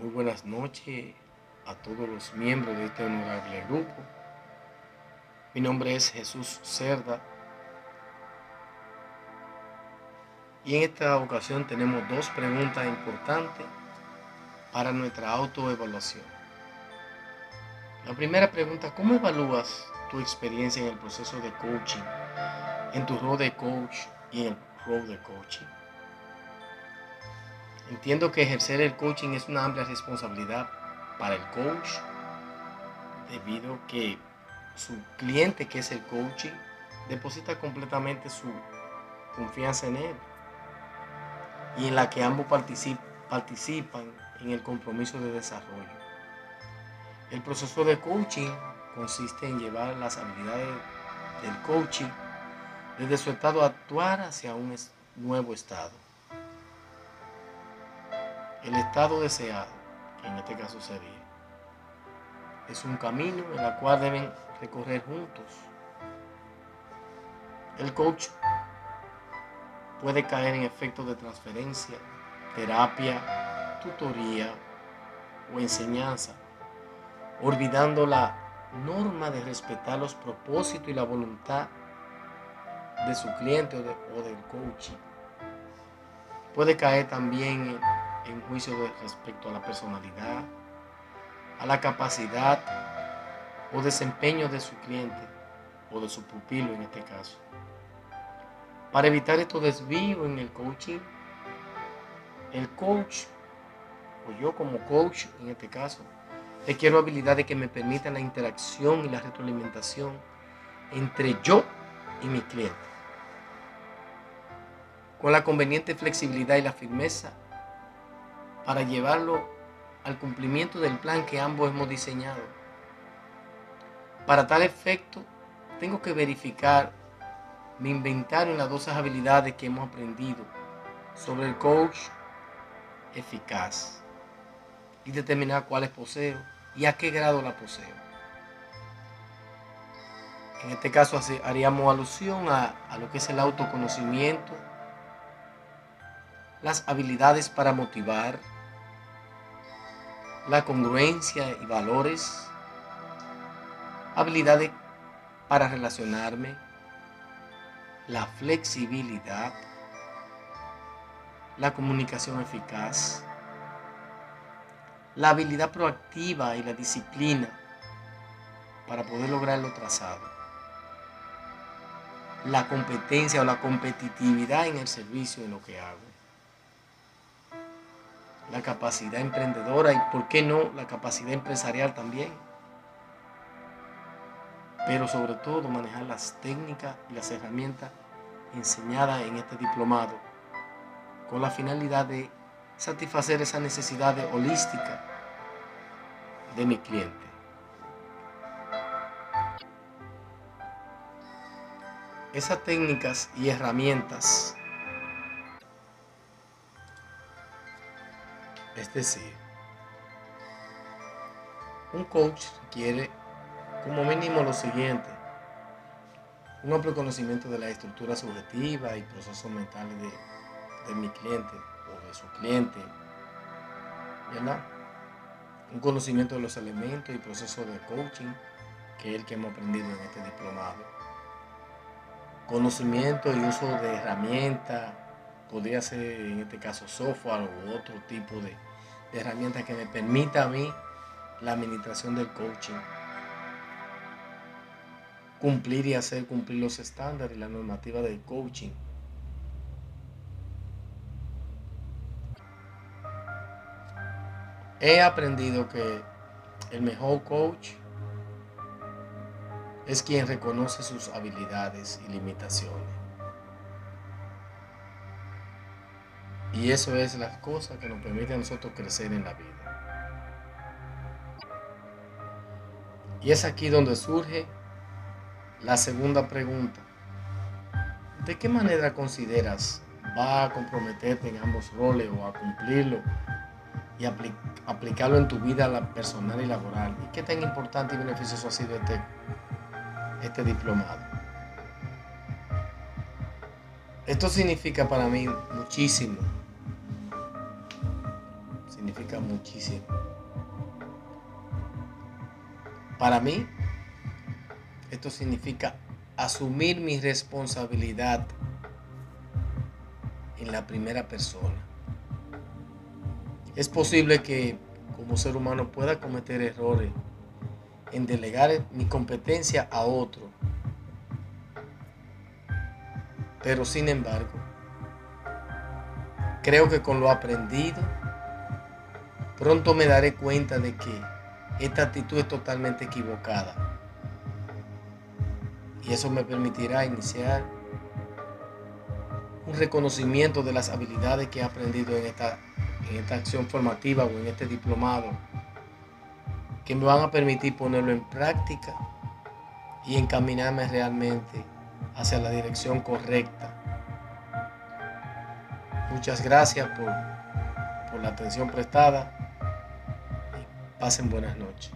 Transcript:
Muy buenas noches a todos los miembros de este honorable grupo. Mi nombre es Jesús Cerda. Y en esta ocasión tenemos dos preguntas importantes para nuestra autoevaluación. La primera pregunta, ¿cómo evalúas tu experiencia en el proceso de coaching, en tu rol de coach y en el rol de coaching? Entiendo que ejercer el coaching es una amplia responsabilidad para el coach, debido a que su cliente, que es el coaching, deposita completamente su confianza en él y en la que ambos participan en el compromiso de desarrollo. El proceso de coaching consiste en llevar las habilidades del coaching desde su estado actuar hacia un nuevo estado. El estado deseado, que en este caso sería, es un camino en el cual deben recorrer juntos. El coach puede caer en efectos de transferencia, terapia, tutoría o enseñanza, olvidando la norma de respetar los propósitos y la voluntad de su cliente o, del coach. Puede caer también en en juicio respecto a la personalidad, a la capacidad o desempeño de su cliente o de su pupilo en este caso. Para evitar estos desvíos en el coaching, el coach, o yo como coach en este caso, requiero habilidades que me permitan la interacción y la retroalimentación entre yo y mi cliente. Con la conveniente flexibilidad y la firmeza para llevarlo al cumplimiento del plan que ambos hemos diseñado. Para tal efecto, tengo que verificar mi inventario en las dos habilidades que hemos aprendido sobre el coach eficaz y determinar cuáles poseo y a qué grado la poseo. En este caso haríamos alusión a, a lo que es el autoconocimiento, las habilidades para motivar, la congruencia y valores, habilidades para relacionarme, la flexibilidad, la comunicación eficaz, la habilidad proactiva y la disciplina para poder lograr lo trazado, la competencia o la competitividad en el servicio en lo que hago la capacidad emprendedora y, ¿por qué no, la capacidad empresarial también? Pero sobre todo manejar las técnicas y las herramientas enseñadas en este diplomado con la finalidad de satisfacer esa necesidad holística de mi cliente. Esas técnicas y herramientas Es decir, un coach quiere como mínimo lo siguiente, un amplio conocimiento de la estructura subjetiva y procesos mentales de, mi cliente o de su cliente, ¿verdad? Un conocimiento de los elementos y procesos de coaching, que es el que hemos aprendido en este diplomado. Conocimiento y uso de herramientas, podría ser en este caso software u otro tipo de, de herramientas que me permita a mí la administración del coaching. Cumplir y hacer cumplir los estándares y la normativa del coaching. He aprendido que el mejor coach es quien reconoce sus habilidades y limitaciones. Y eso es las cosas que nos permiten a nosotros crecer en la vida. Y es aquí donde surge la segunda pregunta. ¿De qué manera consideras va a comprometerte en ambos roles o a cumplirlo y aplicarlo en tu vida personal y laboral? ¿Y qué tan importante y beneficioso ha sido este, este diplomado? Esto significa para mí muchísimo significa muchísimo. Para mí, esto significa asumir mi responsabilidad en la primera persona. Es posible que como ser humano pueda cometer errores en delegar mi competencia a otro. Pero sin embargo, creo que con lo aprendido, pronto me daré cuenta de que esta actitud es totalmente equivocada. Y eso me permitirá iniciar un reconocimiento de las habilidades que he aprendido en esta, en esta acción formativa o en este diplomado que me van a permitir ponerlo en práctica y encaminarme realmente hacia la dirección correcta. Muchas gracias por, por la atención prestada pasen buenas noches.